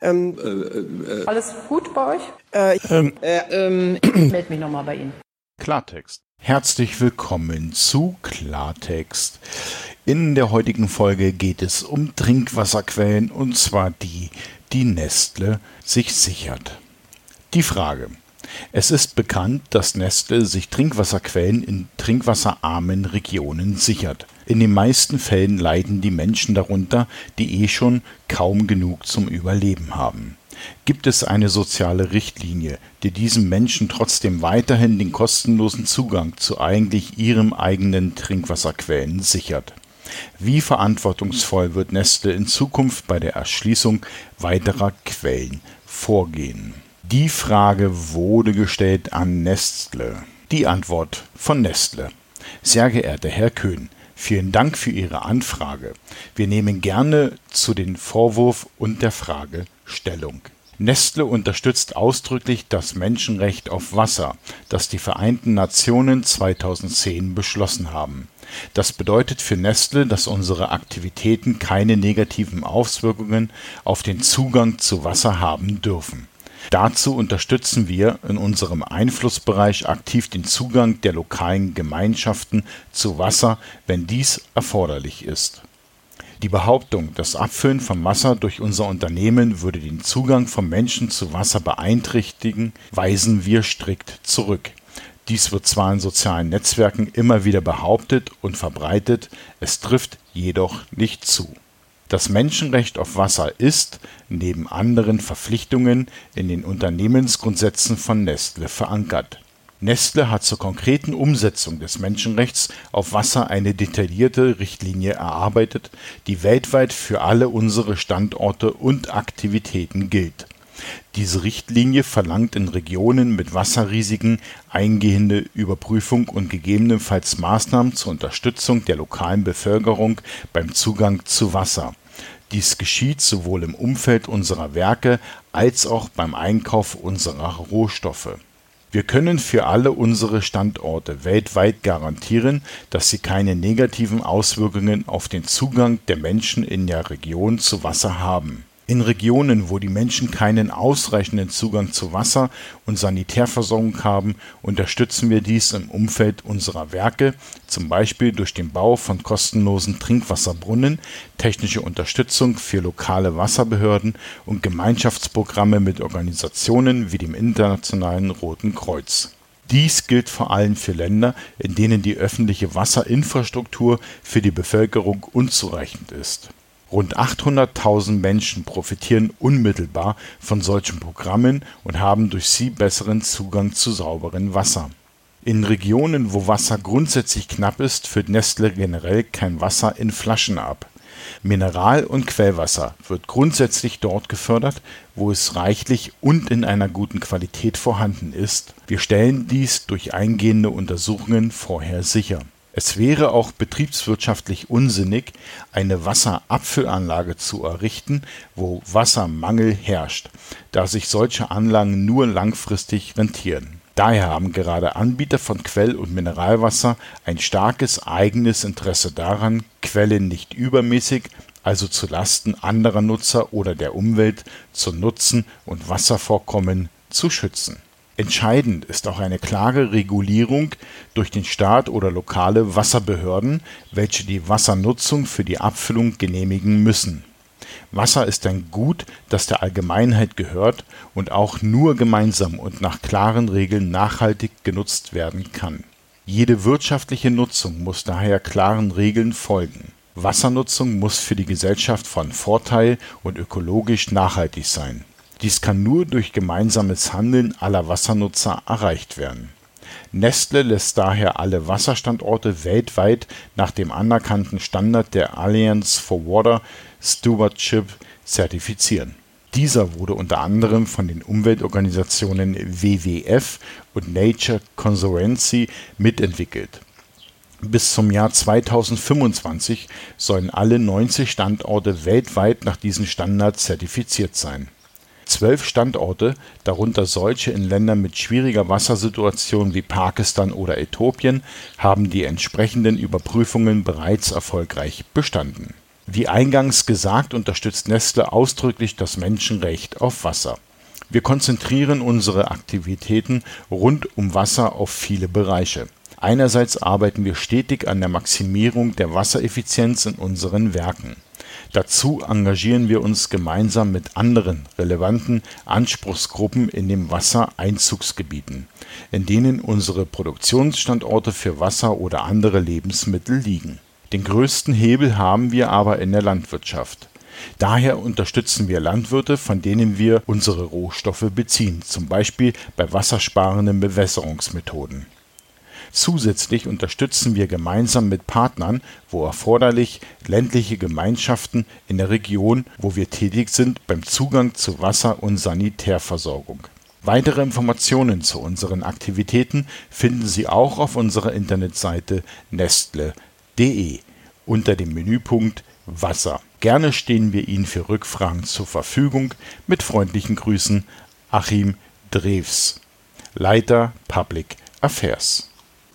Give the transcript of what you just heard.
Ähm, äh, Alles gut bei euch? Äh, ähm, äh, ähm, ich melde mich nochmal bei Ihnen. Klartext. Herzlich willkommen zu Klartext. In der heutigen Folge geht es um Trinkwasserquellen und zwar die, die Nestle sich sichert. Die Frage. Es ist bekannt, dass Nestle sich Trinkwasserquellen in trinkwasserarmen Regionen sichert. In den meisten Fällen leiden die Menschen darunter, die eh schon kaum genug zum Überleben haben. Gibt es eine soziale Richtlinie, die diesen Menschen trotzdem weiterhin den kostenlosen Zugang zu eigentlich ihrem eigenen Trinkwasserquellen sichert? Wie verantwortungsvoll wird Nestle in Zukunft bei der Erschließung weiterer Quellen vorgehen? Die Frage wurde gestellt an Nestle. Die Antwort von Nestle. Sehr geehrter Herr Köhn, Vielen Dank für Ihre Anfrage. Wir nehmen gerne zu den Vorwurf und der Frage Stellung. Nestle unterstützt ausdrücklich das Menschenrecht auf Wasser, das die Vereinten Nationen 2010 beschlossen haben. Das bedeutet für Nestle, dass unsere Aktivitäten keine negativen Auswirkungen auf den Zugang zu Wasser haben dürfen Dazu unterstützen wir in unserem Einflussbereich aktiv den Zugang der lokalen Gemeinschaften zu Wasser, wenn dies erforderlich ist. Die Behauptung, das Abfüllen von Wasser durch unser Unternehmen würde den Zugang von Menschen zu Wasser beeinträchtigen, weisen wir strikt zurück. Dies wird zwar in sozialen Netzwerken immer wieder behauptet und verbreitet, es trifft jedoch nicht zu das Menschenrecht auf Wasser ist, neben anderen Verpflichtungen, in den Unternehmensgrundsätzen von Nestle verankert. Nestle hat zur konkreten Umsetzung des Menschenrechts auf Wasser eine detaillierte Richtlinie erarbeitet, die weltweit für alle unsere Standorte und Aktivitäten gilt diese Richtlinie verlangt in Regionen mit Wasserrisiken eingehende Überprüfung und gegebenenfalls Maßnahmen zur Unterstützung der lokalen Bevölkerung beim Zugang zu Wasser. Dies geschieht sowohl im Umfeld unserer Werke als auch beim Einkauf unserer Rohstoffe. Wir können für alle unsere Standorte weltweit garantieren, dass sie keine negativen Auswirkungen auf den Zugang der Menschen in der Region zu Wasser haben in Regionen, wo die Menschen keinen ausreichenden Zugang zu Wasser und Sanitärversorgung haben, unterstützen wir dies im Umfeld unserer Werke, zum Beispiel durch den Bau von kostenlosen Trinkwasserbrunnen, technische Unterstützung für lokale Wasserbehörden und Gemeinschaftsprogramme mit Organisationen wie dem Internationalen Roten Kreuz. Dies gilt vor allem für Länder, in denen die öffentliche Wasserinfrastruktur für die Bevölkerung unzureichend ist Rund 800.000 Menschen profitieren unmittelbar von solchen Programmen und haben durch sie besseren Zugang zu sauberem Wasser. In Regionen, wo Wasser grundsätzlich knapp ist, führt Nestle generell kein Wasser in Flaschen ab. Mineral und Quellwasser wird grundsätzlich dort gefördert, wo es reichlich und in einer guten Qualität vorhanden ist. Wir stellen dies durch eingehende Untersuchungen vorher sicher es wäre auch betriebswirtschaftlich unsinnig, eine Wasserabfüllanlage zu errichten, wo Wassermangel herrscht, da sich solche Anlagen nur langfristig rentieren. Daher haben gerade Anbieter von Quell- und Mineralwasser ein starkes eigenes Interesse daran, Quellen nicht übermäßig, also zu Lasten anderer Nutzer oder der Umwelt, zu nutzen und Wasservorkommen zu schützen Entscheidend ist auch eine klare Regulierung durch den Staat oder lokale Wasserbehörden, welche die Wassernutzung für die Abfüllung genehmigen müssen. Wasser ist ein Gut, das der Allgemeinheit gehört und auch nur gemeinsam und nach klaren Regeln nachhaltig genutzt werden kann. Jede wirtschaftliche Nutzung muss daher klaren Regeln folgen. Wassernutzung muss für die Gesellschaft von Vorteil und ökologisch nachhaltig sein dies kann nur durch gemeinsames Handeln aller Wassernutzer erreicht werden. Nestle lässt daher alle Wasserstandorte weltweit nach dem anerkannten Standard der Alliance for Water Stewardship zertifizieren. Dieser wurde unter anderem von den Umweltorganisationen WWF und Nature Conservancy mitentwickelt. Bis zum Jahr 2025 sollen alle 90 Standorte weltweit nach diesem Standard zertifiziert sein Zwölf Standorte, darunter solche in Ländern mit schwieriger Wassersituation wie Pakistan oder Äthiopien, haben die entsprechenden Überprüfungen bereits erfolgreich bestanden Wie eingangs gesagt, unterstützt Nestle ausdrücklich das Menschenrecht auf Wasser. Wir konzentrieren unsere Aktivitäten rund um Wasser auf viele Bereiche. Einerseits arbeiten wir stetig an der Maximierung der Wassereffizienz in unseren Werken. Dazu engagieren wir uns gemeinsam mit anderen relevanten Anspruchsgruppen in den Wassereinzugsgebieten, in denen unsere Produktionsstandorte für Wasser oder andere Lebensmittel liegen. Den größten Hebel haben wir aber in der Landwirtschaft. Daher unterstützen wir Landwirte, von denen wir unsere Rohstoffe beziehen, zum Beispiel bei wassersparenden Bewässerungsmethoden Zusätzlich unterstützen wir gemeinsam mit Partnern, wo erforderlich, ländliche Gemeinschaften in der Region, wo wir tätig sind, beim Zugang zu Wasser und Sanitärversorgung. Weitere Informationen zu unseren Aktivitäten finden Sie auch auf unserer Internetseite nestle.de unter dem Menüpunkt Wasser. Gerne stehen wir Ihnen für Rückfragen zur Verfügung. Mit freundlichen Grüßen Achim Drews, Leiter Public Affairs.